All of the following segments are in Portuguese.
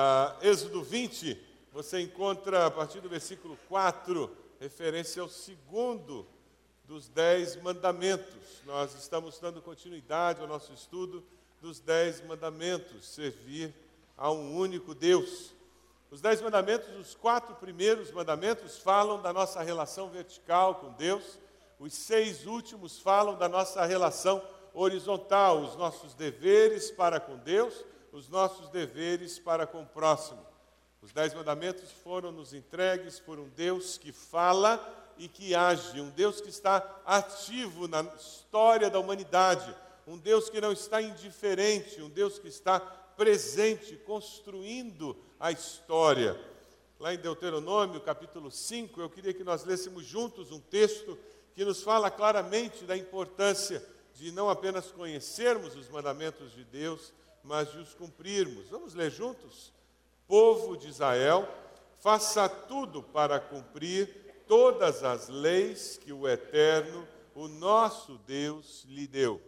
Ah, Êxodo 20, você encontra a partir do versículo 4, referência ao segundo dos dez mandamentos. Nós estamos dando continuidade ao nosso estudo dos dez mandamentos, servir a um único Deus. Os dez mandamentos, os quatro primeiros mandamentos falam da nossa relação vertical com Deus, os seis últimos falam da nossa relação horizontal, os nossos deveres para com Deus os nossos deveres para com o próximo. Os dez mandamentos foram nos entregues por um Deus que fala e que age, um Deus que está ativo na história da humanidade, um Deus que não está indiferente, um Deus que está presente, construindo a história. Lá em Deuteronômio, capítulo 5, eu queria que nós lêssemos juntos um texto que nos fala claramente da importância de não apenas conhecermos os mandamentos de Deus, mas de os cumprirmos. Vamos ler juntos? Povo de Israel, faça tudo para cumprir todas as leis que o Eterno, o nosso Deus, lhe deu.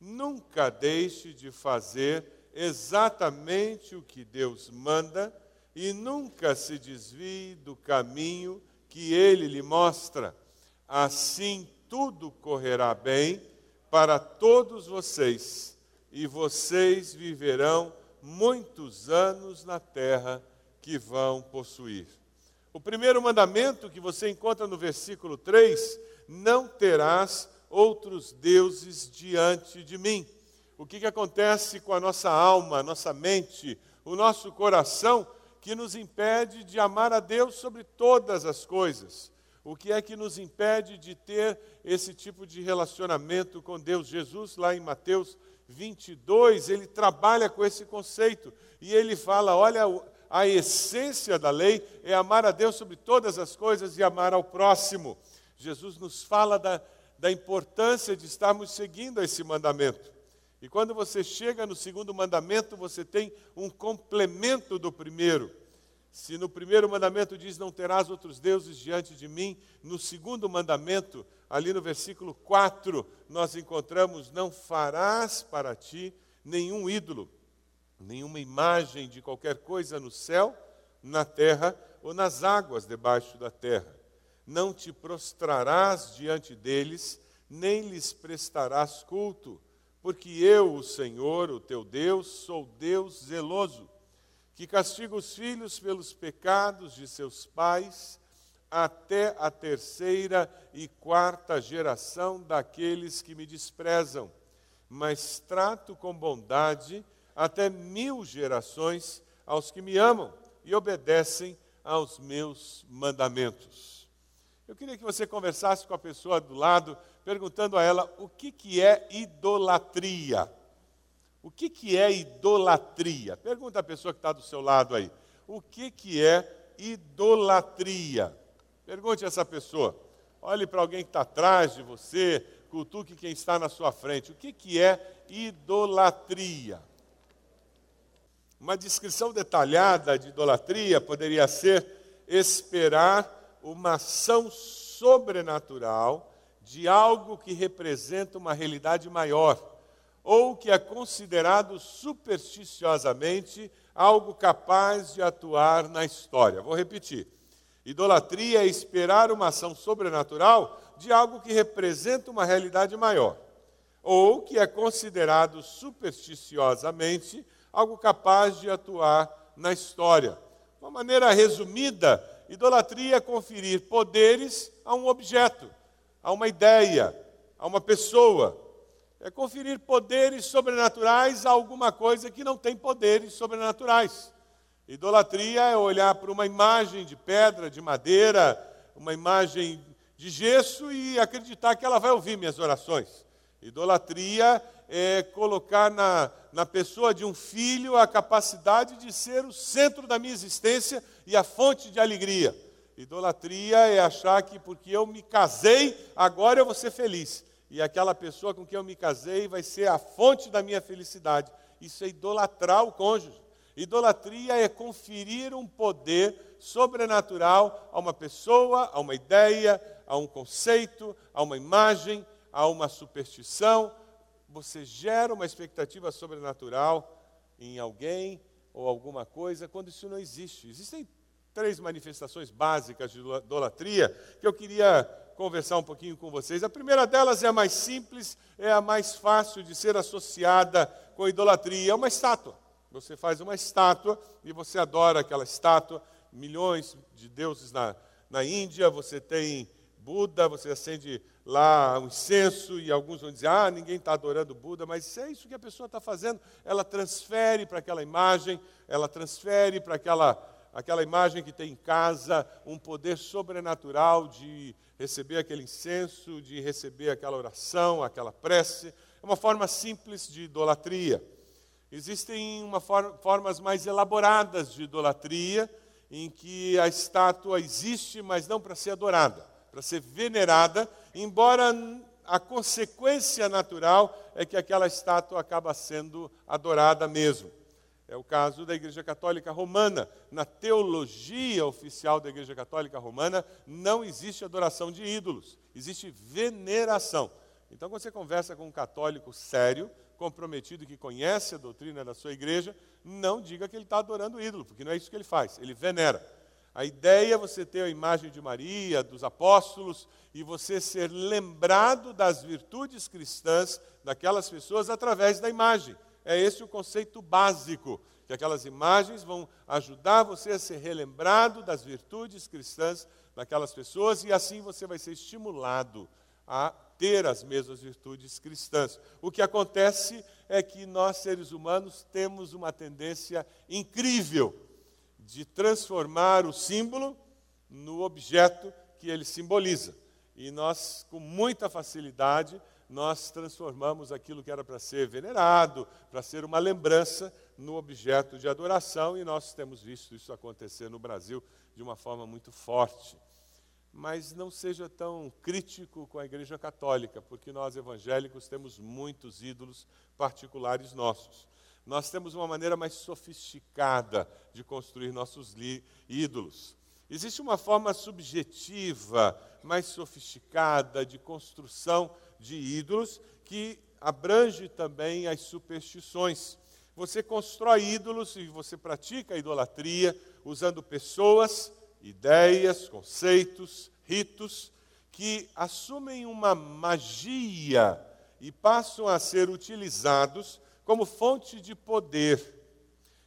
Nunca deixe de fazer exatamente o que Deus manda e nunca se desvie do caminho que ele lhe mostra. Assim tudo correrá bem para todos vocês e vocês viverão muitos anos na terra que vão possuir. O primeiro mandamento que você encontra no versículo 3: Não terás outros deuses diante de mim. O que, que acontece com a nossa alma, a nossa mente, o nosso coração, que nos impede de amar a Deus sobre todas as coisas? O que é que nos impede de ter esse tipo de relacionamento com Deus? Jesus, lá em Mateus 22, ele trabalha com esse conceito e ele fala: olha, a essência da lei é amar a Deus sobre todas as coisas e amar ao próximo. Jesus nos fala da, da importância de estarmos seguindo esse mandamento. E quando você chega no segundo mandamento, você tem um complemento do primeiro. Se no primeiro mandamento diz: Não terás outros deuses diante de mim, no segundo mandamento, ali no versículo 4, nós encontramos: Não farás para ti nenhum ídolo, nenhuma imagem de qualquer coisa no céu, na terra ou nas águas debaixo da terra. Não te prostrarás diante deles, nem lhes prestarás culto, porque eu, o Senhor, o teu Deus, sou Deus zeloso que castiga os filhos pelos pecados de seus pais, até a terceira e quarta geração daqueles que me desprezam, mas trato com bondade até mil gerações aos que me amam e obedecem aos meus mandamentos. Eu queria que você conversasse com a pessoa do lado, perguntando a ela o que, que é idolatria. O que, que é idolatria? Pergunta a pessoa que está do seu lado aí. O que, que é idolatria? Pergunte a essa pessoa. Olhe para alguém que está atrás de você, cutuque quem está na sua frente. O que, que é idolatria? Uma descrição detalhada de idolatria poderia ser esperar uma ação sobrenatural de algo que representa uma realidade maior ou que é considerado supersticiosamente algo capaz de atuar na história. Vou repetir. Idolatria é esperar uma ação sobrenatural de algo que representa uma realidade maior, ou que é considerado supersticiosamente algo capaz de atuar na história. De uma maneira resumida, idolatria é conferir poderes a um objeto, a uma ideia, a uma pessoa, é conferir poderes sobrenaturais a alguma coisa que não tem poderes sobrenaturais. Idolatria é olhar para uma imagem de pedra, de madeira, uma imagem de gesso e acreditar que ela vai ouvir minhas orações. Idolatria é colocar na, na pessoa de um filho a capacidade de ser o centro da minha existência e a fonte de alegria. Idolatria é achar que porque eu me casei, agora eu vou ser feliz e aquela pessoa com quem eu me casei vai ser a fonte da minha felicidade. Isso é idolatrar o cônjuge. Idolatria é conferir um poder sobrenatural a uma pessoa, a uma ideia, a um conceito, a uma imagem, a uma superstição. Você gera uma expectativa sobrenatural em alguém, ou alguma coisa, quando isso não existe. Existem três manifestações básicas de idolatria que eu queria conversar um pouquinho com vocês. A primeira delas é a mais simples, é a mais fácil de ser associada com idolatria, é uma estátua. Você faz uma estátua e você adora aquela estátua. Milhões de deuses na, na Índia, você tem Buda, você acende lá um incenso e alguns vão dizer: ah, ninguém está adorando Buda, mas é isso que a pessoa está fazendo. Ela transfere para aquela imagem, ela transfere para aquela aquela imagem que tem em casa, um poder sobrenatural de receber aquele incenso, de receber aquela oração, aquela prece. É uma forma simples de idolatria. Existem uma for formas mais elaboradas de idolatria, em que a estátua existe, mas não para ser adorada, para ser venerada, embora a consequência natural é que aquela estátua acaba sendo adorada mesmo. É o caso da Igreja Católica Romana. Na teologia oficial da Igreja Católica Romana, não existe adoração de ídolos, existe veneração. Então, quando você conversa com um católico sério, comprometido, que conhece a doutrina da sua igreja, não diga que ele está adorando ídolo, porque não é isso que ele faz, ele venera. A ideia é você ter a imagem de Maria, dos apóstolos, e você ser lembrado das virtudes cristãs daquelas pessoas através da imagem. É esse o conceito básico, que aquelas imagens vão ajudar você a ser relembrado das virtudes cristãs daquelas pessoas e assim você vai ser estimulado a ter as mesmas virtudes cristãs. O que acontece é que nós, seres humanos, temos uma tendência incrível de transformar o símbolo no objeto que ele simboliza. E nós, com muita facilidade, nós transformamos aquilo que era para ser venerado, para ser uma lembrança, no objeto de adoração, e nós temos visto isso acontecer no Brasil de uma forma muito forte. Mas não seja tão crítico com a Igreja Católica, porque nós evangélicos temos muitos ídolos particulares nossos. Nós temos uma maneira mais sofisticada de construir nossos ídolos. Existe uma forma subjetiva, mais sofisticada de construção de ídolos que abrange também as superstições. Você constrói ídolos e você pratica a idolatria usando pessoas, ideias, conceitos, ritos que assumem uma magia e passam a ser utilizados como fonte de poder.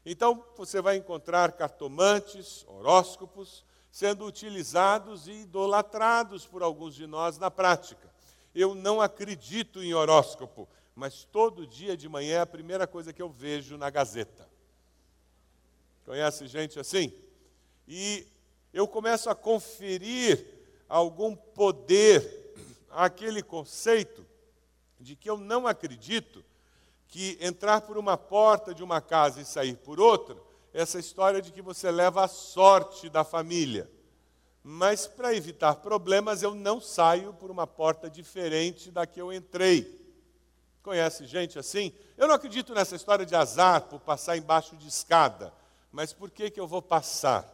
Então, você vai encontrar cartomantes, horóscopos, sendo utilizados e idolatrados por alguns de nós na prática. Eu não acredito em horóscopo, mas todo dia de manhã é a primeira coisa que eu vejo na Gazeta. Conhece gente assim? E eu começo a conferir algum poder àquele conceito de que eu não acredito que entrar por uma porta de uma casa e sair por outra, essa história de que você leva a sorte da família mas para evitar problemas eu não saio por uma porta diferente da que eu entrei. Conhece gente assim? Eu não acredito nessa história de azar por passar embaixo de escada, mas por que, que eu vou passar?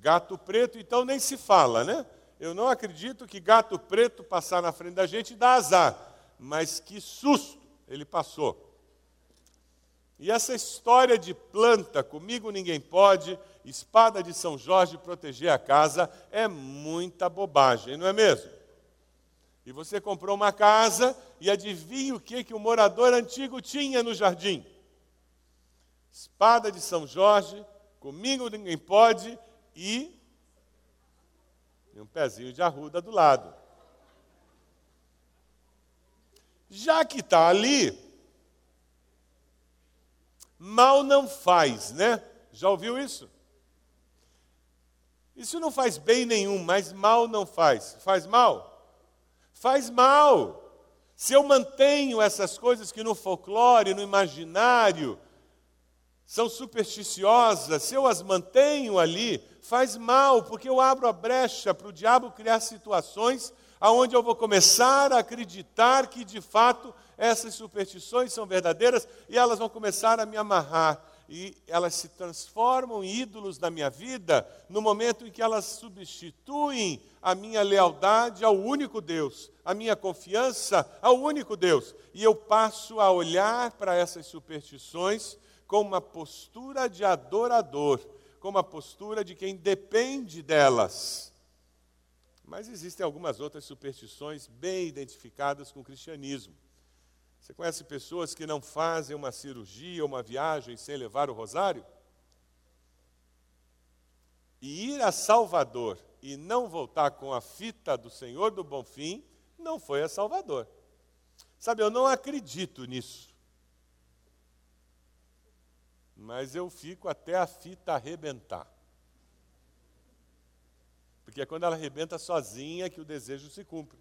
Gato preto, então nem se fala, né? Eu não acredito que gato preto passar na frente da gente dá azar, mas que susto ele passou. E essa história de planta, comigo ninguém pode, espada de São Jorge proteger a casa, é muita bobagem, não é mesmo? E você comprou uma casa e adivinha o que, que o morador antigo tinha no jardim? Espada de São Jorge, comigo ninguém pode e, um pezinho de arruda do lado. Já que está ali, mal não faz, né? Já ouviu isso? Isso não faz bem nenhum, mas mal não faz. Faz mal? Faz mal. Se eu mantenho essas coisas que no folclore, no imaginário, são supersticiosas, se eu as mantenho ali, faz mal, porque eu abro a brecha para o diabo criar situações aonde eu vou começar a acreditar que de fato essas superstições são verdadeiras e elas vão começar a me amarrar. E elas se transformam em ídolos na minha vida no momento em que elas substituem a minha lealdade ao único Deus, a minha confiança ao único Deus. E eu passo a olhar para essas superstições com uma postura de adorador, com uma postura de quem depende delas. Mas existem algumas outras superstições bem identificadas com o cristianismo. Você conhece pessoas que não fazem uma cirurgia uma viagem sem levar o rosário? E ir a Salvador e não voltar com a fita do Senhor do Bonfim não foi a Salvador. Sabe, eu não acredito nisso. Mas eu fico até a fita arrebentar. Porque é quando ela arrebenta sozinha que o desejo se cumpre.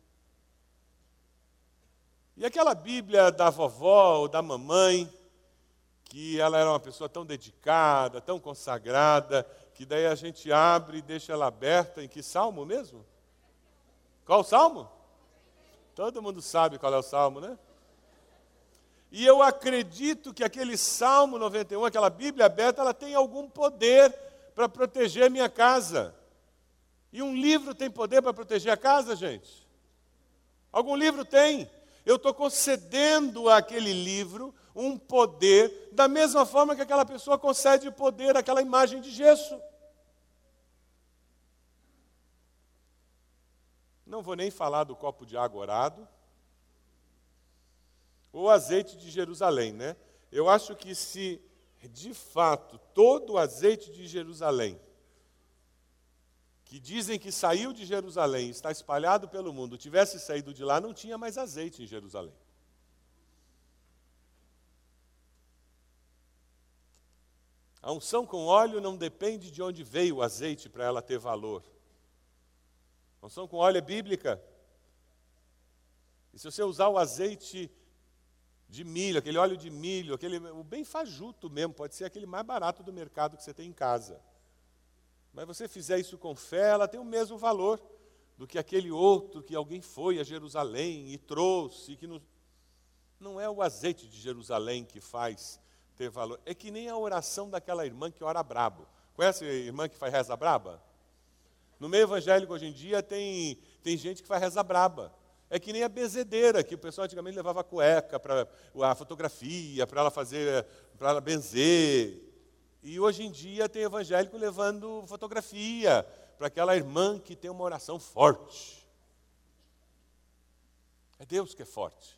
E aquela Bíblia da vovó ou da mamãe, que ela era uma pessoa tão dedicada, tão consagrada, que daí a gente abre e deixa ela aberta. Em que salmo mesmo? Qual salmo? Todo mundo sabe qual é o salmo, né? E eu acredito que aquele Salmo 91, aquela Bíblia aberta, ela tem algum poder para proteger minha casa. E um livro tem poder para proteger a casa, gente? Algum livro tem. Eu estou concedendo àquele livro um poder, da mesma forma que aquela pessoa concede poder àquela imagem de gesso. Não vou nem falar do copo de água orado, ou azeite de Jerusalém, né? Eu acho que se de fato todo o azeite de Jerusalém, que dizem que saiu de Jerusalém, está espalhado pelo mundo, tivesse saído de lá, não tinha mais azeite em Jerusalém. A unção com óleo não depende de onde veio o azeite para ela ter valor. Unção com óleo é bíblica. E se você usar o azeite de milho, aquele óleo de milho, aquele, o bem fajuto mesmo, pode ser aquele mais barato do mercado que você tem em casa. Mas você fizer isso com fé, ela tem o mesmo valor do que aquele outro que alguém foi a Jerusalém e trouxe, que não, não é o azeite de Jerusalém que faz ter valor. É que nem a oração daquela irmã que ora brabo. Conhece a irmã que faz reza braba? No meio evangélico hoje em dia tem, tem gente que faz reza braba. É que nem a bezedeira, que o pessoal antigamente levava cueca para a fotografia, para ela fazer, para ela benzer. E hoje em dia tem evangélico levando fotografia para aquela irmã que tem uma oração forte. É Deus que é forte.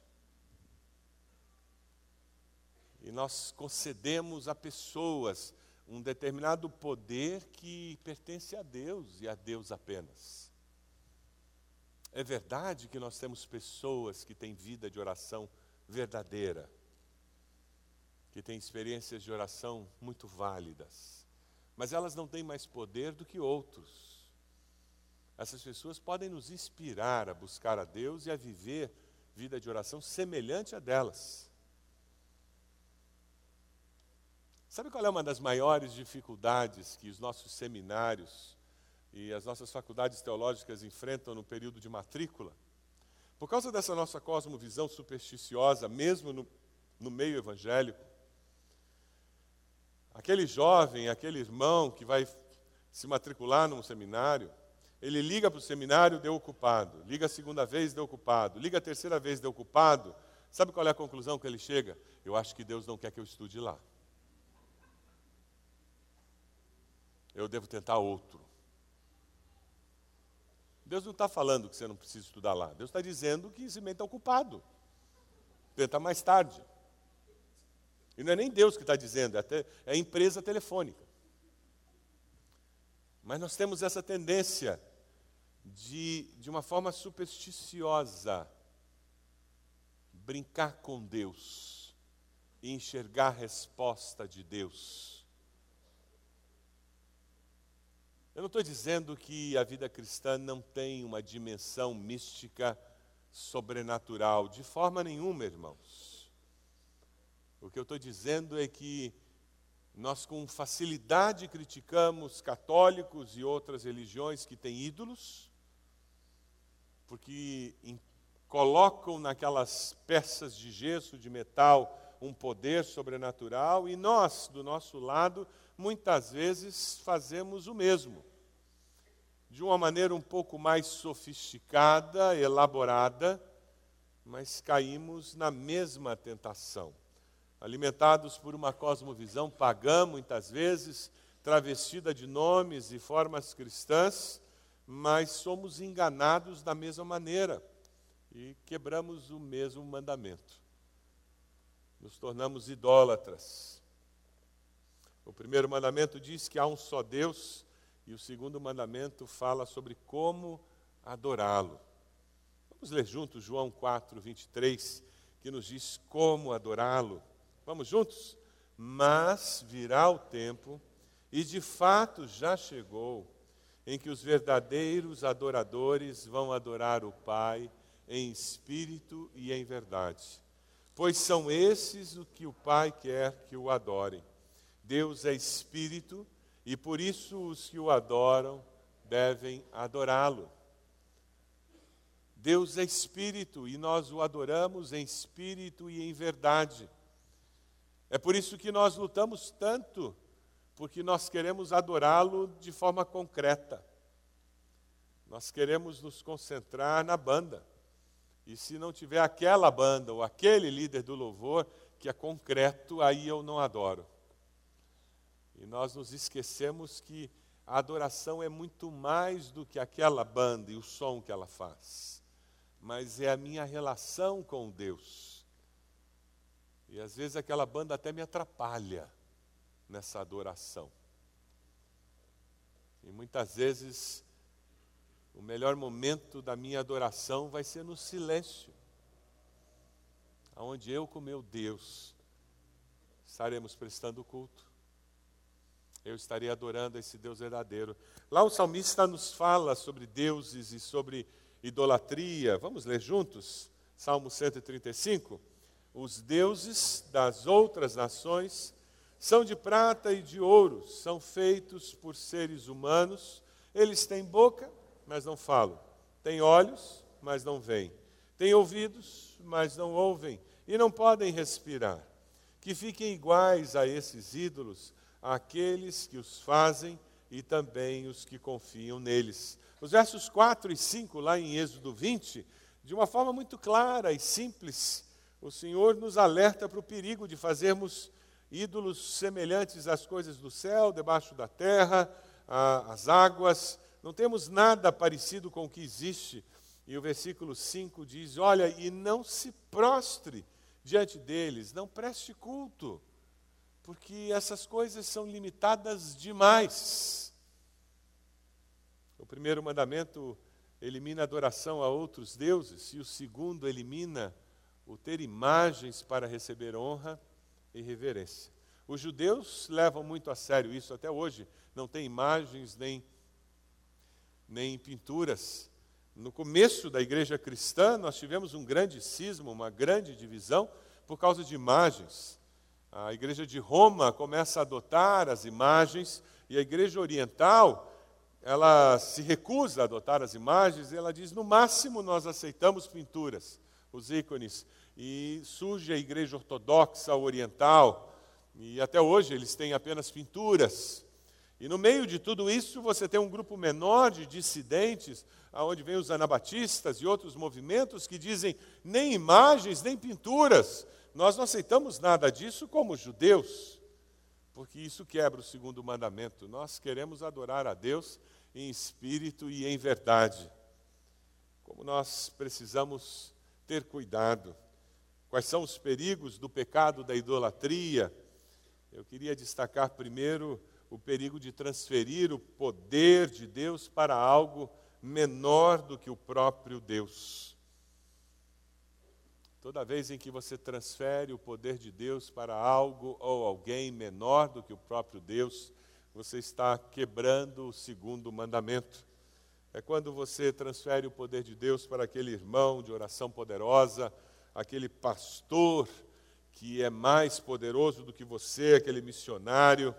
E nós concedemos a pessoas um determinado poder que pertence a Deus e a Deus apenas. É verdade que nós temos pessoas que têm vida de oração verdadeira, que têm experiências de oração muito válidas, mas elas não têm mais poder do que outros. Essas pessoas podem nos inspirar a buscar a Deus e a viver vida de oração semelhante a delas. Sabe qual é uma das maiores dificuldades que os nossos seminários e as nossas faculdades teológicas enfrentam no período de matrícula? Por causa dessa nossa cosmovisão supersticiosa, mesmo no, no meio evangélico, aquele jovem, aquele irmão que vai se matricular num seminário, ele liga para o seminário, deu ocupado. Liga a segunda vez, deu ocupado. Liga a terceira vez, deu ocupado. Sabe qual é a conclusão que ele chega? Eu acho que Deus não quer que eu estude lá. eu devo tentar outro. Deus não está falando que você não precisa estudar lá. Deus está dizendo que esse mente está ocupado. Tenta mais tarde. E não é nem Deus que está dizendo, é, até, é a empresa telefônica. Mas nós temos essa tendência de, de uma forma supersticiosa, brincar com Deus e enxergar a resposta de Deus Eu não estou dizendo que a vida cristã não tem uma dimensão mística sobrenatural, de forma nenhuma, irmãos. O que eu estou dizendo é que nós, com facilidade, criticamos católicos e outras religiões que têm ídolos, porque colocam naquelas peças de gesso, de metal, um poder sobrenatural, e nós, do nosso lado, muitas vezes fazemos o mesmo. De uma maneira um pouco mais sofisticada, elaborada, mas caímos na mesma tentação. alimentados por uma cosmovisão pagã, muitas vezes, travestida de nomes e formas cristãs, mas somos enganados da mesma maneira e quebramos o mesmo mandamento. Nos tornamos idólatras. O primeiro mandamento diz que há um só Deus, e o segundo mandamento fala sobre como adorá-lo. Vamos ler juntos João 4, 23, que nos diz como adorá-lo. Vamos juntos? Mas virá o tempo, e de fato já chegou, em que os verdadeiros adoradores vão adorar o Pai em espírito e em verdade. Pois são esses o que o Pai quer que o adorem. Deus é espírito e por isso os que o adoram devem adorá-lo. Deus é espírito e nós o adoramos em espírito e em verdade. É por isso que nós lutamos tanto, porque nós queremos adorá-lo de forma concreta. Nós queremos nos concentrar na banda. E se não tiver aquela banda ou aquele líder do louvor que é concreto, aí eu não adoro. E nós nos esquecemos que a adoração é muito mais do que aquela banda e o som que ela faz, mas é a minha relação com Deus. E às vezes aquela banda até me atrapalha nessa adoração. E muitas vezes o melhor momento da minha adoração vai ser no silêncio, aonde eu com meu Deus estaremos prestando culto. Eu estarei adorando esse Deus verdadeiro. Lá o salmista nos fala sobre deuses e sobre idolatria. Vamos ler juntos? Salmo 135. Os deuses das outras nações são de prata e de ouro, são feitos por seres humanos. Eles têm boca, mas não falam. Têm olhos, mas não veem. Têm ouvidos, mas não ouvem. E não podem respirar. Que fiquem iguais a esses ídolos, aqueles que os fazem e também os que confiam neles. Os versos 4 e 5, lá em Êxodo 20, de uma forma muito clara e simples, o Senhor nos alerta para o perigo de fazermos ídolos semelhantes às coisas do céu, debaixo da terra, às águas. Não temos nada parecido com o que existe. E o versículo 5 diz: Olha, e não se prostre diante deles, não preste culto, porque essas coisas são limitadas demais. O primeiro mandamento elimina a adoração a outros deuses, e o segundo elimina o ter imagens para receber honra e reverência. Os judeus levam muito a sério isso até hoje, não tem imagens nem, nem pinturas. No começo da igreja cristã, nós tivemos um grande cisma, uma grande divisão por causa de imagens. A igreja de Roma começa a adotar as imagens e a igreja oriental, ela se recusa a adotar as imagens e ela diz: no máximo nós aceitamos pinturas, os ícones e surge a igreja ortodoxa oriental, e até hoje eles têm apenas pinturas. E no meio de tudo isso, você tem um grupo menor de dissidentes, aonde vem os anabatistas e outros movimentos que dizem nem imagens, nem pinturas. Nós não aceitamos nada disso como judeus, porque isso quebra o segundo mandamento. Nós queremos adorar a Deus em espírito e em verdade. Como nós precisamos ter cuidado. Quais são os perigos do pecado da idolatria? Eu queria destacar primeiro o perigo de transferir o poder de Deus para algo menor do que o próprio Deus. Toda vez em que você transfere o poder de Deus para algo ou alguém menor do que o próprio Deus, você está quebrando o segundo mandamento. É quando você transfere o poder de Deus para aquele irmão de oração poderosa, aquele pastor que é mais poderoso do que você, aquele missionário,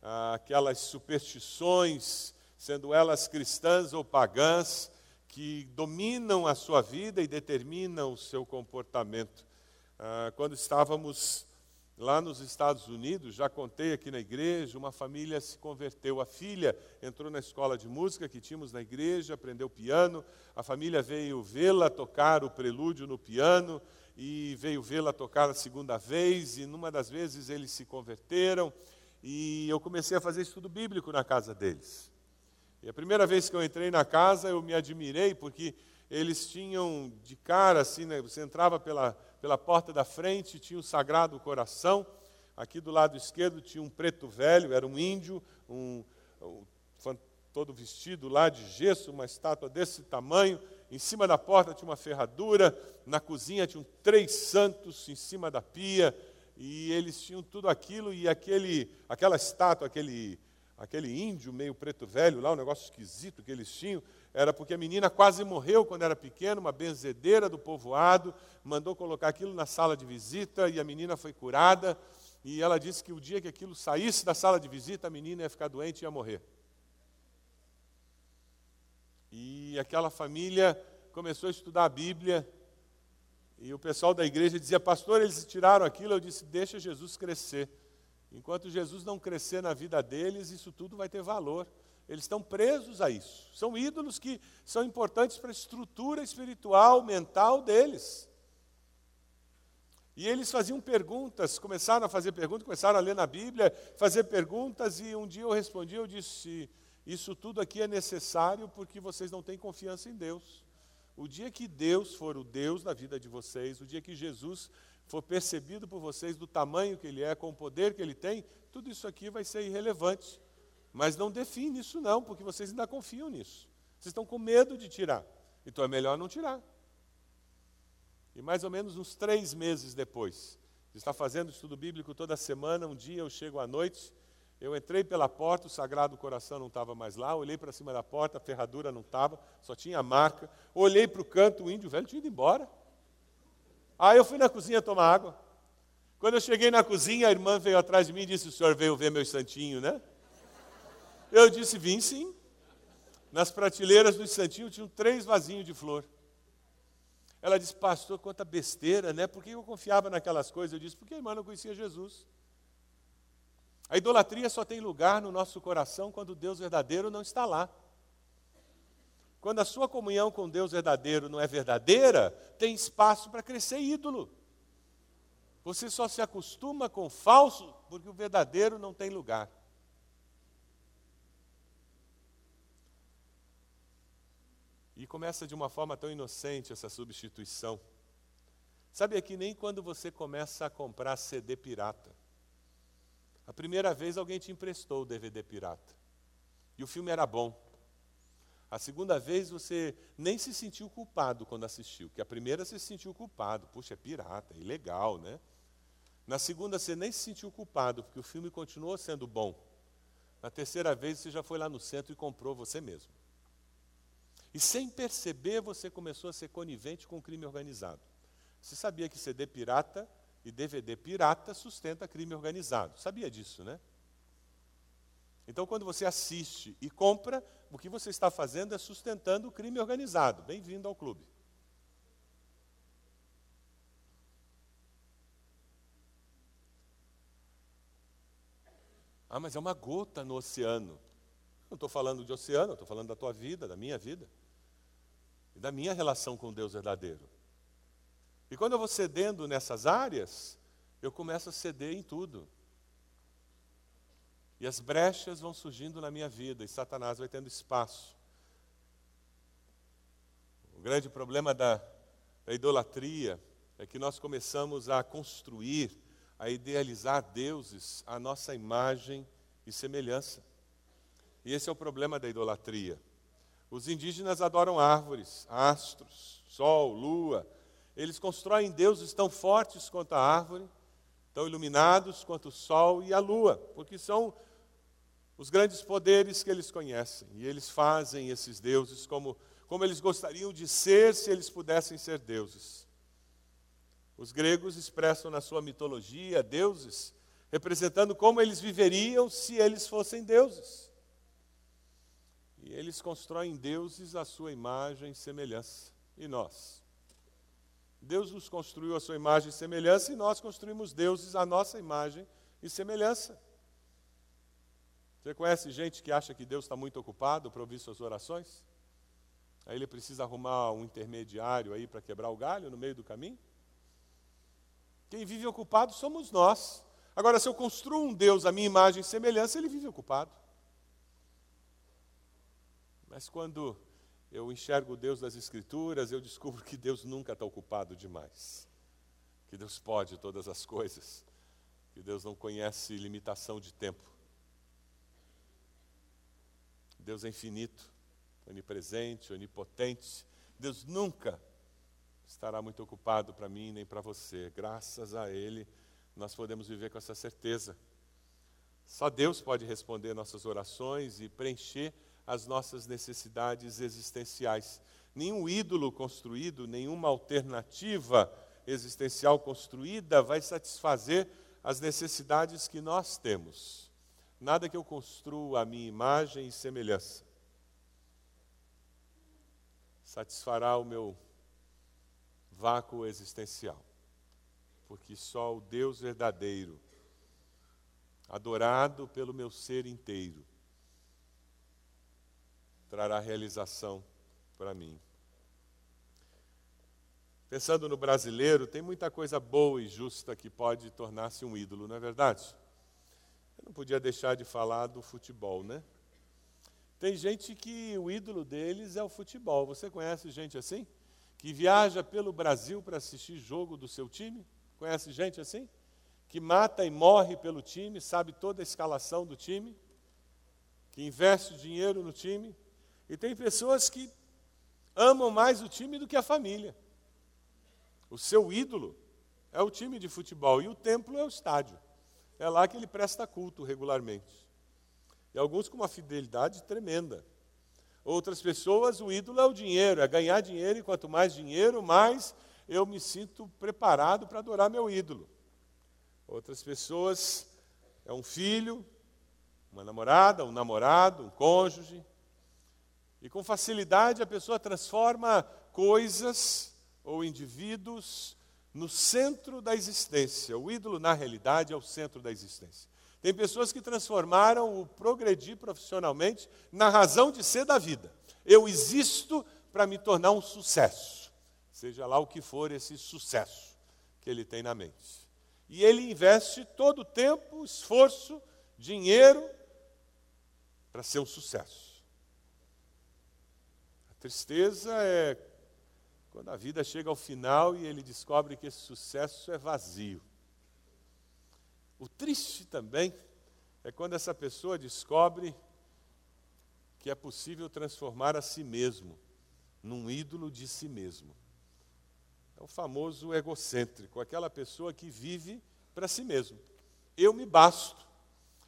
aquelas superstições, sendo elas cristãs ou pagãs, que dominam a sua vida e determinam o seu comportamento. Ah, quando estávamos lá nos Estados Unidos, já contei aqui na igreja, uma família se converteu. A filha entrou na escola de música que tínhamos na igreja, aprendeu piano. A família veio vê-la tocar o prelúdio no piano e veio vê-la tocar a segunda vez. E numa das vezes eles se converteram e eu comecei a fazer estudo bíblico na casa deles. E a primeira vez que eu entrei na casa, eu me admirei porque eles tinham de cara assim, né, você entrava pela pela porta da frente tinha o Sagrado Coração. Aqui do lado esquerdo tinha um preto velho, era um índio, um, um, todo vestido lá de gesso, uma estátua desse tamanho. Em cima da porta tinha uma ferradura. Na cozinha tinham três santos em cima da pia. E eles tinham tudo aquilo. E aquele, aquela estátua, aquele, aquele índio meio preto velho lá, um negócio esquisito que eles tinham, era porque a menina quase morreu quando era pequena, uma benzedeira do povoado, mandou colocar aquilo na sala de visita e a menina foi curada. E ela disse que o dia que aquilo saísse da sala de visita, a menina ia ficar doente e ia morrer. E aquela família começou a estudar a Bíblia. E o pessoal da igreja dizia, pastor, eles tiraram aquilo. Eu disse, deixa Jesus crescer. Enquanto Jesus não crescer na vida deles, isso tudo vai ter valor. Eles estão presos a isso. São ídolos que são importantes para a estrutura espiritual, mental deles. E eles faziam perguntas, começaram a fazer perguntas, começaram a ler na Bíblia, fazer perguntas, e um dia eu respondi, eu disse, isso tudo aqui é necessário porque vocês não têm confiança em Deus. O dia que Deus for o Deus na vida de vocês, o dia que Jesus for percebido por vocês do tamanho que Ele é, com o poder que Ele tem, tudo isso aqui vai ser irrelevante. Mas não define isso não, porque vocês ainda confiam nisso. Vocês estão com medo de tirar. Então é melhor não tirar. E mais ou menos uns três meses depois, de estar fazendo estudo bíblico toda semana, um dia eu chego à noite, eu entrei pela porta, o Sagrado Coração não estava mais lá, olhei para cima da porta, a ferradura não estava, só tinha a marca. Olhei para o canto, o índio velho tinha ido embora. Aí eu fui na cozinha tomar água. Quando eu cheguei na cozinha, a irmã veio atrás de mim e disse: O senhor veio ver meu santinho, né? Eu disse: Vim sim. Nas prateleiras do Santinho tinham três vasinhos de flor. Ela disse: Pastor, quanta besteira, né? Por que eu confiava naquelas coisas? Eu disse: Porque a irmã não conhecia Jesus. A idolatria só tem lugar no nosso coração quando Deus verdadeiro não está lá. Quando a sua comunhão com Deus verdadeiro não é verdadeira, tem espaço para crescer ídolo. Você só se acostuma com o falso porque o verdadeiro não tem lugar. E começa de uma forma tão inocente essa substituição. Sabe aqui, nem quando você começa a comprar CD pirata. A primeira vez alguém te emprestou o DVD pirata. E o filme era bom. A segunda vez você nem se sentiu culpado quando assistiu, que a primeira você se sentiu culpado. Puxa, é pirata, é ilegal, né? Na segunda você nem se sentiu culpado, porque o filme continuou sendo bom. Na terceira vez você já foi lá no centro e comprou você mesmo. E sem perceber, você começou a ser conivente com o crime organizado. Você sabia que CD pirata e DVD pirata sustenta crime organizado. Sabia disso, né? Então, quando você assiste e compra, o que você está fazendo é sustentando o crime organizado. Bem-vindo ao clube. Ah, mas é uma gota no oceano. Não estou falando de oceano, estou falando da tua vida, da minha vida e da minha relação com Deus verdadeiro. E quando eu vou cedendo nessas áreas, eu começo a ceder em tudo. E as brechas vão surgindo na minha vida, e Satanás vai tendo espaço. O grande problema da, da idolatria é que nós começamos a construir, a idealizar deuses à nossa imagem e semelhança. E esse é o problema da idolatria. Os indígenas adoram árvores, astros, sol, lua. Eles constroem deuses tão fortes quanto a árvore, tão iluminados quanto o sol e a lua, porque são os grandes poderes que eles conhecem. E eles fazem esses deuses como, como eles gostariam de ser se eles pudessem ser deuses. Os gregos expressam na sua mitologia deuses representando como eles viveriam se eles fossem deuses. E eles constroem deuses à sua imagem e semelhança. E nós? Deus nos construiu a sua imagem e semelhança e nós construímos deuses à nossa imagem e semelhança. Você conhece gente que acha que Deus está muito ocupado para ouvir suas orações? Aí ele precisa arrumar um intermediário aí para quebrar o galho no meio do caminho? Quem vive ocupado somos nós. Agora, se eu construo um Deus à minha imagem e semelhança, ele vive ocupado. Mas quando eu enxergo o Deus das Escrituras, eu descubro que Deus nunca está ocupado demais. Que Deus pode todas as coisas. Que Deus não conhece limitação de tempo. Deus é infinito, onipresente, onipotente. Deus nunca estará muito ocupado para mim nem para você. Graças a Ele, nós podemos viver com essa certeza. Só Deus pode responder nossas orações e preencher as nossas necessidades existenciais. Nenhum ídolo construído, nenhuma alternativa existencial construída vai satisfazer as necessidades que nós temos nada que eu construa a minha imagem e semelhança satisfará o meu vácuo existencial. Porque só o Deus verdadeiro, adorado pelo meu ser inteiro, trará realização para mim. Pensando no brasileiro, tem muita coisa boa e justa que pode tornar-se um ídolo, não é verdade? Não podia deixar de falar do futebol, né? Tem gente que o ídolo deles é o futebol. Você conhece gente assim? Que viaja pelo Brasil para assistir jogo do seu time? Conhece gente assim? Que mata e morre pelo time, sabe toda a escalação do time? Que investe dinheiro no time? E tem pessoas que amam mais o time do que a família. O seu ídolo é o time de futebol e o templo é o estádio. É lá que ele presta culto regularmente. E alguns com uma fidelidade tremenda. Outras pessoas, o ídolo é o dinheiro, é ganhar dinheiro, e quanto mais dinheiro, mais eu me sinto preparado para adorar meu ídolo. Outras pessoas, é um filho, uma namorada, um namorado, um cônjuge. E com facilidade a pessoa transforma coisas ou indivíduos no centro da existência. O ídolo, na realidade, é o centro da existência. Tem pessoas que transformaram o progredir profissionalmente na razão de ser da vida. Eu existo para me tornar um sucesso, seja lá o que for esse sucesso que ele tem na mente. E ele investe todo o tempo, esforço, dinheiro para ser um sucesso. A tristeza é quando a vida chega ao final e ele descobre que esse sucesso é vazio. O triste também é quando essa pessoa descobre que é possível transformar a si mesmo num ídolo de si mesmo. É o famoso egocêntrico, aquela pessoa que vive para si mesmo. Eu me basto,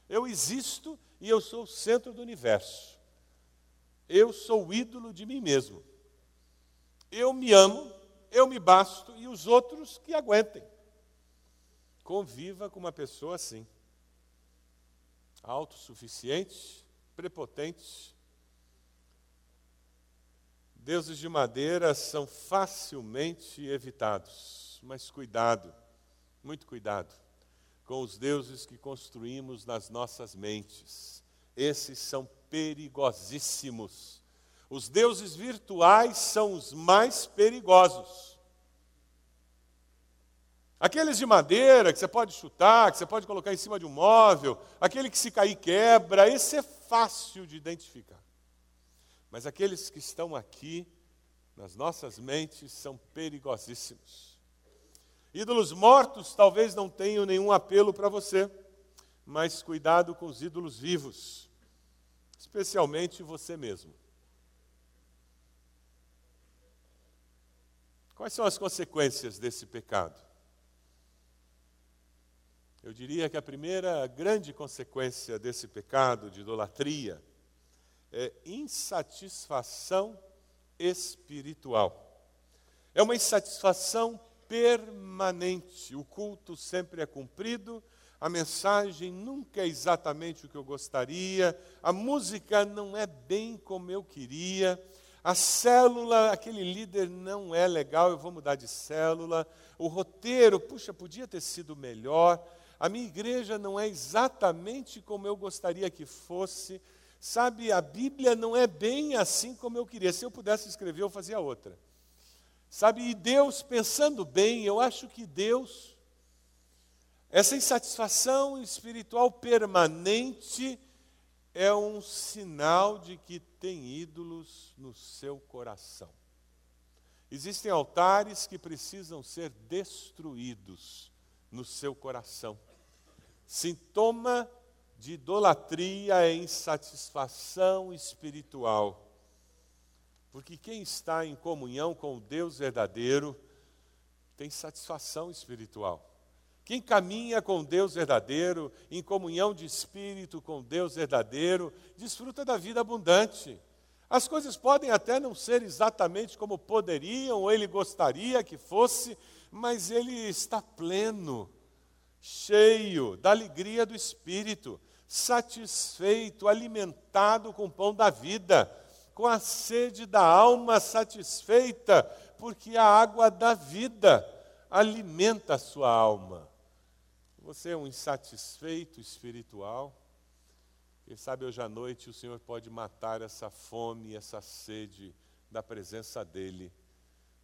eu existo e eu sou o centro do universo. Eu sou o ídolo de mim mesmo. Eu me amo, eu me basto e os outros que aguentem. Conviva com uma pessoa assim. Autossuficiente, prepotente. Deuses de madeira são facilmente evitados, mas cuidado, muito cuidado com os deuses que construímos nas nossas mentes. Esses são perigosíssimos os deuses virtuais são os mais perigosos. Aqueles de madeira que você pode chutar, que você pode colocar em cima de um móvel, aquele que se cair quebra, esse é fácil de identificar. Mas aqueles que estão aqui, nas nossas mentes, são perigosíssimos. Ídolos mortos talvez não tenham nenhum apelo para você, mas cuidado com os ídolos vivos, especialmente você mesmo. Quais são as consequências desse pecado? Eu diria que a primeira grande consequência desse pecado de idolatria é insatisfação espiritual. É uma insatisfação permanente. O culto sempre é cumprido, a mensagem nunca é exatamente o que eu gostaria, a música não é bem como eu queria, A célula, aquele líder não é legal, eu vou mudar de célula. O roteiro, puxa, podia ter sido melhor. A minha igreja não é exatamente como eu gostaria que fosse. Sabe, a Bíblia não é bem assim como eu queria. Se eu pudesse escrever, eu fazia outra. Sabe, e Deus, pensando bem, eu acho que Deus, essa insatisfação espiritual permanente, é um sinal de que tem ídolos no seu coração. Existem altares que precisam ser destruídos no seu coração. Sintoma de idolatria é insatisfação espiritual. Porque quem está em comunhão com o Deus verdadeiro tem satisfação espiritual. Quem caminha com Deus verdadeiro, em comunhão de espírito com Deus verdadeiro, desfruta da vida abundante. As coisas podem até não ser exatamente como poderiam ou ele gostaria que fosse, mas ele está pleno, cheio da alegria do espírito, satisfeito, alimentado com o pão da vida, com a sede da alma satisfeita, porque a água da vida alimenta a sua alma. Você é um insatisfeito espiritual? Quem sabe hoje à noite o Senhor pode matar essa fome, essa sede da presença dEle.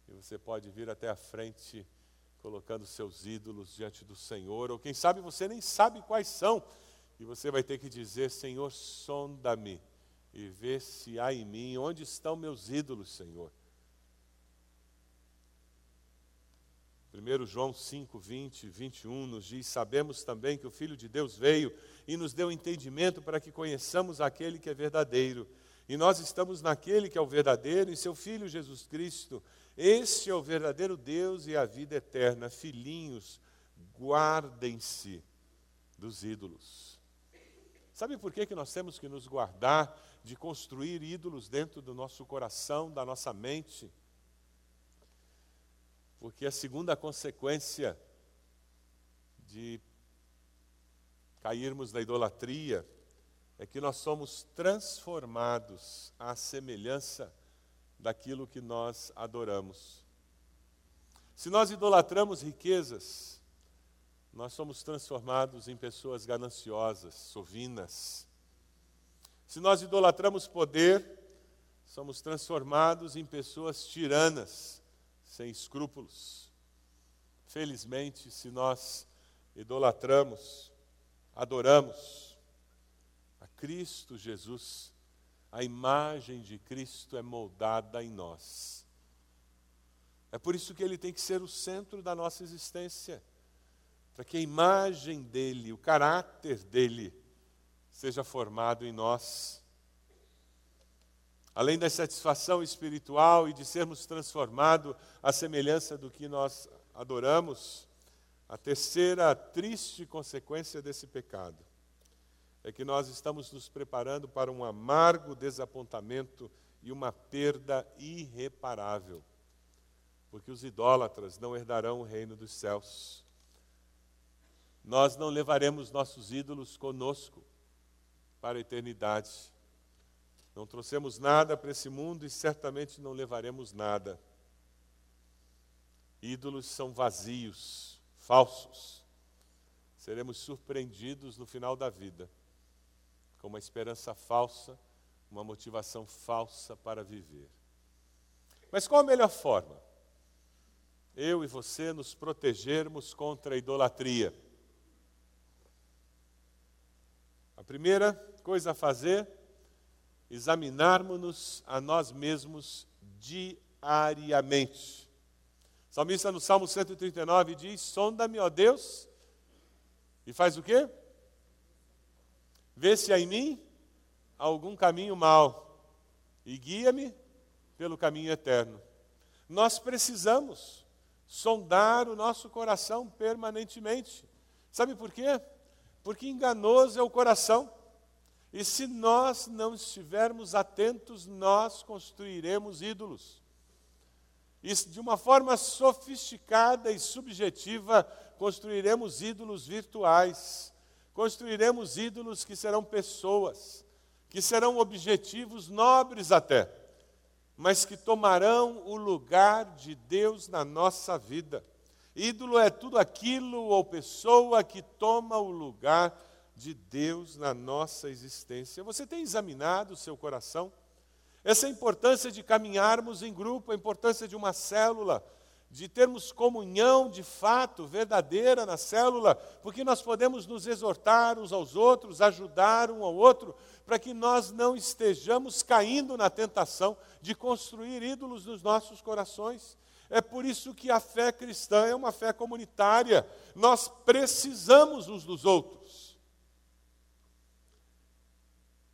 E você pode vir até a frente colocando seus ídolos diante do Senhor, ou quem sabe você nem sabe quais são, e você vai ter que dizer: Senhor, sonda-me e vê se há em mim, onde estão meus ídolos, Senhor. 1 João 5, 20, 21 nos diz: Sabemos também que o Filho de Deus veio e nos deu entendimento para que conheçamos aquele que é verdadeiro. E nós estamos naquele que é o verdadeiro, em seu Filho Jesus Cristo. Este é o verdadeiro Deus e a vida eterna. Filhinhos, guardem-se dos ídolos. Sabe por que, que nós temos que nos guardar de construir ídolos dentro do nosso coração, da nossa mente? Porque a segunda consequência de cairmos na idolatria é que nós somos transformados à semelhança daquilo que nós adoramos. Se nós idolatramos riquezas, nós somos transformados em pessoas gananciosas, sovinas. Se nós idolatramos poder, somos transformados em pessoas tiranas, sem escrúpulos. Felizmente, se nós idolatramos, adoramos a Cristo Jesus, a imagem de Cristo é moldada em nós. É por isso que ele tem que ser o centro da nossa existência, para que a imagem dele, o caráter dele, seja formado em nós. Além da satisfação espiritual e de sermos transformados à semelhança do que nós adoramos, a terceira triste consequência desse pecado é que nós estamos nos preparando para um amargo desapontamento e uma perda irreparável, porque os idólatras não herdarão o reino dos céus. Nós não levaremos nossos ídolos conosco para a eternidade. Não trouxemos nada para esse mundo e certamente não levaremos nada. Ídolos são vazios, falsos. Seremos surpreendidos no final da vida com uma esperança falsa, uma motivação falsa para viver. Mas qual a melhor forma? Eu e você nos protegermos contra a idolatria. A primeira coisa a fazer examinarmos-nos a nós mesmos diariamente. O salmista no Salmo 139 diz: Sonda-me, ó Deus, e faz o quê? Vê se há em mim algum caminho mau e guia-me pelo caminho eterno. Nós precisamos sondar o nosso coração permanentemente. Sabe por quê? Porque enganoso é o coração. E se nós não estivermos atentos, nós construiremos ídolos. E de uma forma sofisticada e subjetiva, construiremos ídolos virtuais. Construiremos ídolos que serão pessoas, que serão objetivos nobres até, mas que tomarão o lugar de Deus na nossa vida. Ídolo é tudo aquilo ou pessoa que toma o lugar de Deus na nossa existência. Você tem examinado o seu coração? Essa importância de caminharmos em grupo, a importância de uma célula, de termos comunhão de fato, verdadeira na célula, porque nós podemos nos exortar uns aos outros, ajudar um ao outro, para que nós não estejamos caindo na tentação de construir ídolos nos nossos corações. É por isso que a fé cristã é uma fé comunitária. Nós precisamos uns dos outros.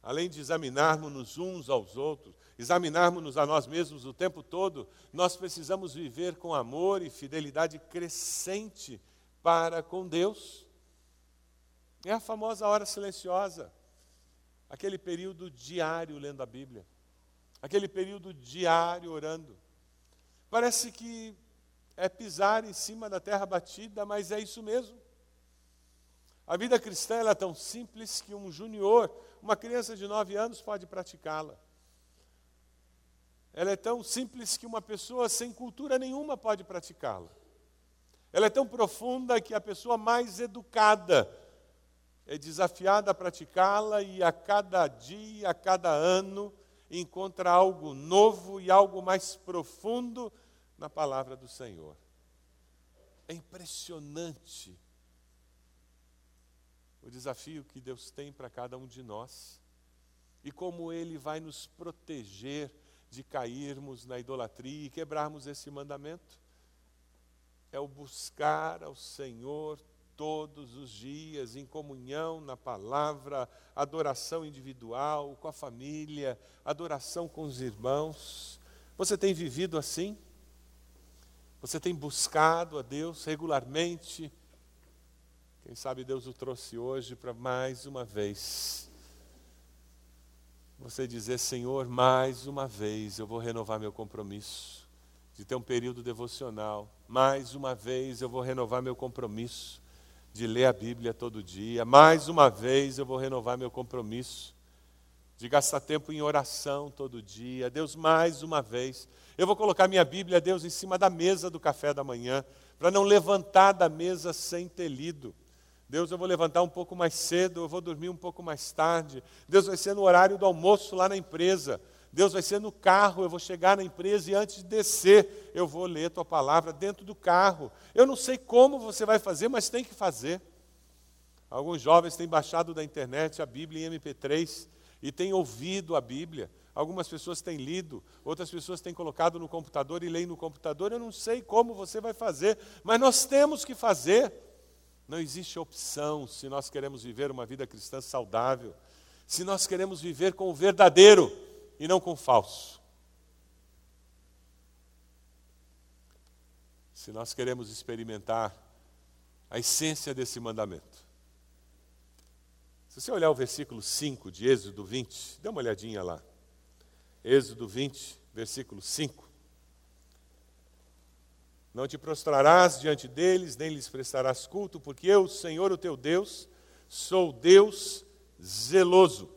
Além de examinarmos-nos uns aos outros, examinarmos-nos a nós mesmos o tempo todo, nós precisamos viver com amor e fidelidade crescente para com Deus. É a famosa hora silenciosa, aquele período diário lendo a Bíblia, aquele período diário orando. Parece que é pisar em cima da terra batida, mas é isso mesmo. A vida cristã é tão simples que um junior, uma criança de nove anos, pode praticá-la. Ela é tão simples que uma pessoa sem cultura nenhuma pode praticá-la. Ela é tão profunda que a pessoa mais educada é desafiada a praticá-la e a cada dia, a cada ano, encontra algo novo e algo mais profundo na palavra do Senhor. É impressionante o desafio que Deus tem para cada um de nós e como Ele vai nos proteger de cairmos na idolatria e quebrarmos esse mandamento. É o buscar ao Senhor todos os dias, em comunhão na palavra, adoração individual, com a família, adoração com os irmãos. Você tem vivido assim? Você tem buscado a Deus regularmente? Quem sabe Deus o trouxe hoje para mais uma vez você dizer, Senhor, mais uma vez eu vou renovar meu compromisso de ter um período devocional. Mais uma vez eu vou renovar meu compromisso de ler a Bíblia todo dia. Mais uma vez eu vou renovar meu compromisso de gastar tempo em oração todo dia. Deus, mais uma vez, eu vou colocar minha Bíblia, Deus, em cima da mesa do café da manhã, para não levantar da mesa sem ter lido. Deus, eu vou levantar um pouco mais cedo, eu vou dormir um pouco mais tarde. Deus vai ser no horário do almoço lá na empresa. Deus vai ser no carro, eu vou chegar na empresa e antes de descer, eu vou ler tua palavra dentro do carro. Eu não sei como você vai fazer, mas tem que fazer. Alguns jovens têm baixado da internet a Bíblia em MP3 e têm ouvido a Bíblia. Algumas pessoas têm lido, outras pessoas têm colocado no computador e leem no computador. Eu não sei como você vai fazer, mas nós temos que fazer. Não existe opção se nós queremos viver uma vida cristã saudável, se nós queremos viver com o verdadeiro e não com o falso. Se nós queremos experimentar a essência desse mandamento. Se você olhar o versículo 5 de Êxodo 20, dê uma olhadinha lá. Êxodo 20, versículo 5. Não te prostrarás diante deles, nem lhes prestarás culto, porque eu, Senhor, o teu Deus, sou Deus zeloso.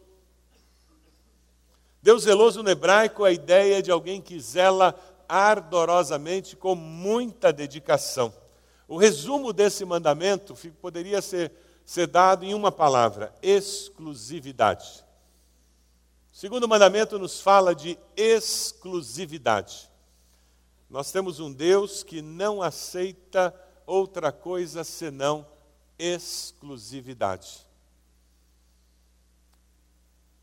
Deus zeloso no hebraico é a ideia de alguém que zela ardorosamente, com muita dedicação. O resumo desse mandamento poderia ser, ser dado em uma palavra: exclusividade. O segundo mandamento nos fala de exclusividade. Nós temos um Deus que não aceita outra coisa senão exclusividade.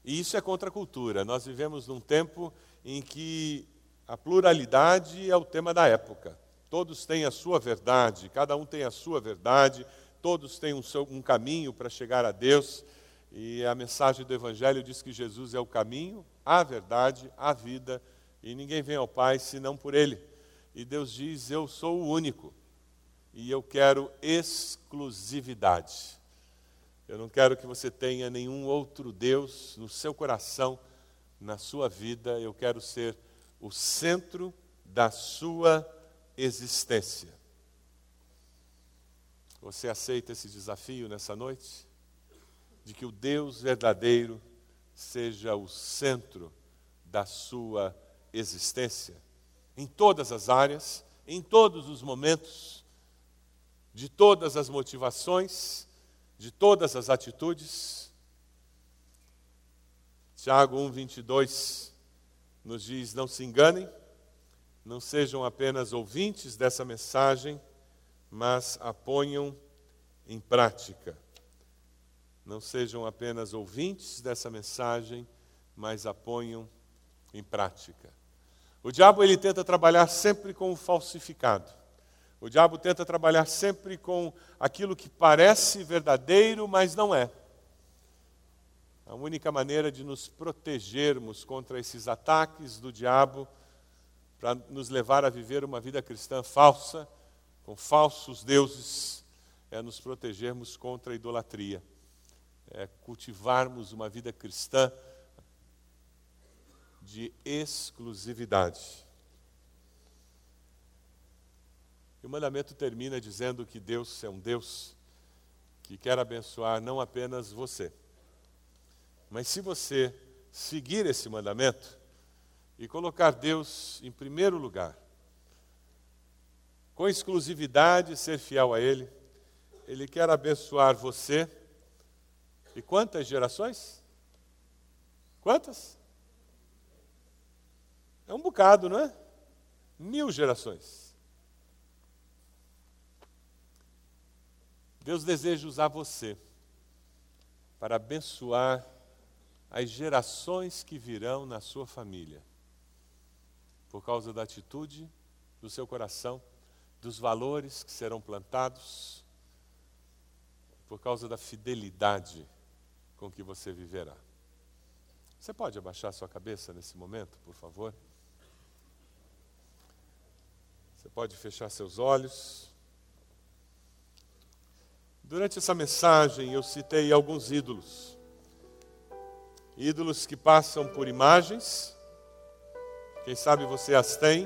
E isso é contra a cultura. Nós vivemos num tempo em que a pluralidade é o tema da época. Todos têm a sua verdade, cada um tem a sua verdade, todos têm um, seu, um caminho para chegar a Deus. E a mensagem do Evangelho diz que Jesus é o caminho, a verdade, a vida, e ninguém vem ao Pai senão por Ele. E Deus diz: Eu sou o único. E eu quero exclusividade. Eu não quero que você tenha nenhum outro Deus no seu coração, na sua vida. Eu quero ser o centro da sua existência. Você aceita esse desafio nessa noite? De que o Deus verdadeiro seja o centro da sua existência, em todas as áreas, em todos os momentos, de todas as motivações, de todas as atitudes. Tiago 1, 22 nos diz: Não se enganem, não sejam apenas ouvintes dessa mensagem, mas a ponham em prática. Não sejam apenas ouvintes dessa mensagem, mas a ponham em prática. O diabo ele tenta trabalhar sempre com o falsificado. O diabo tenta trabalhar sempre com aquilo que parece verdadeiro, mas não é. A única maneira de nos protegermos contra esses ataques do diabo, para nos levar a viver uma vida cristã falsa, com falsos deuses, é nos protegermos contra a idolatria, é cultivarmos uma vida cristã de exclusividade. E o mandamento termina dizendo que Deus é um Deus que quer abençoar não apenas você, mas se você seguir esse mandamento e colocar Deus em primeiro lugar, com exclusividade, ser fiel a Ele, Ele quer abençoar você. E quantas gerações? Quantas? É um bocado, não é? Mil gerações. Deus deseja usar você para abençoar as gerações que virão na sua família, por causa da atitude do seu coração, dos valores que serão plantados, por causa da fidelidade com que você viverá. Você pode abaixar sua cabeça nesse momento, por favor? Você pode fechar seus olhos. Durante essa mensagem eu citei alguns ídolos. Ídolos que passam por imagens. Quem sabe você as tem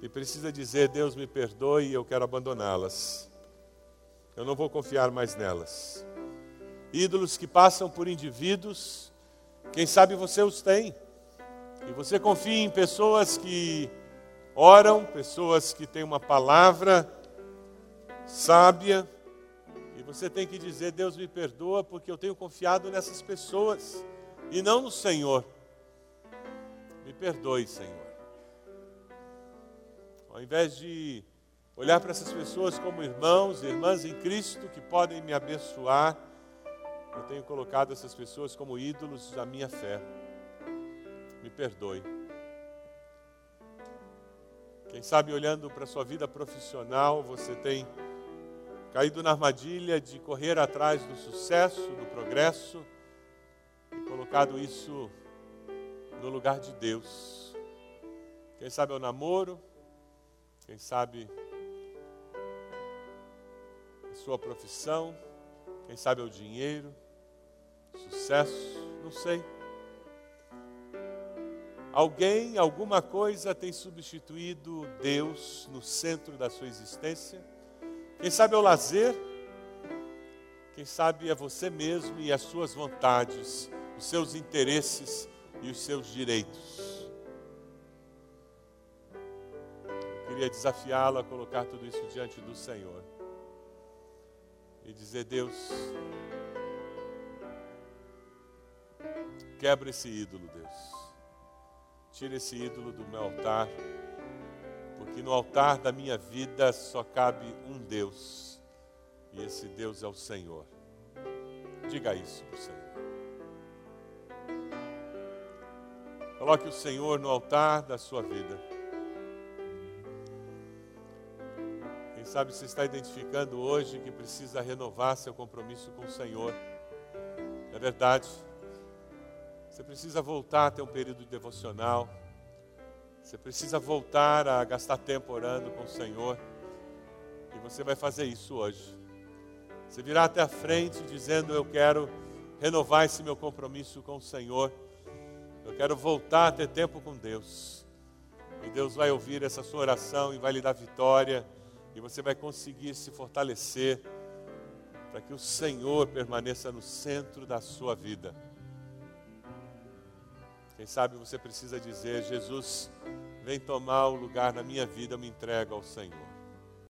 e precisa dizer: Deus me perdoe, eu quero abandoná-las. Eu não vou confiar mais nelas. Ídolos que passam por indivíduos, quem sabe você os tem. E você confia em pessoas que oram, pessoas que têm uma palavra sábia, e você tem que dizer: Deus me perdoa, porque eu tenho confiado nessas pessoas e não no Senhor. Me perdoe, Senhor. Ao invés de olhar para essas pessoas como irmãos, irmãs em Cristo que podem me abençoar, eu tenho colocado essas pessoas como ídolos da minha fé. Me perdoe. Quem sabe olhando para a sua vida profissional, você tem caído na armadilha de correr atrás do sucesso, do progresso e colocado isso no lugar de Deus. Quem sabe é o namoro, quem sabe a sua profissão, quem sabe é o dinheiro, sucesso, não sei. Alguém, alguma coisa tem substituído Deus no centro da sua existência? Quem sabe é o lazer? Quem sabe é você mesmo e as suas vontades, os seus interesses e os seus direitos? Eu queria desafiá-lo a colocar tudo isso diante do Senhor e dizer: Deus, quebra esse ídolo, Deus. Tira esse ídolo do meu altar, porque no altar da minha vida só cabe um Deus, e esse Deus é o Senhor. Diga isso para o Senhor. Coloque o Senhor no altar da sua vida. Quem sabe você está identificando hoje que precisa renovar seu compromisso com o Senhor. É verdade. Você precisa voltar a ter um período devocional. Você precisa voltar a gastar tempo orando com o Senhor. E você vai fazer isso hoje. Você virá até a frente dizendo: Eu quero renovar esse meu compromisso com o Senhor. Eu quero voltar a ter tempo com Deus. E Deus vai ouvir essa sua oração e vai lhe dar vitória. E você vai conseguir se fortalecer para que o Senhor permaneça no centro da sua vida. Quem sabe você precisa dizer: Jesus, vem tomar o lugar na minha vida, eu me entrego ao Senhor.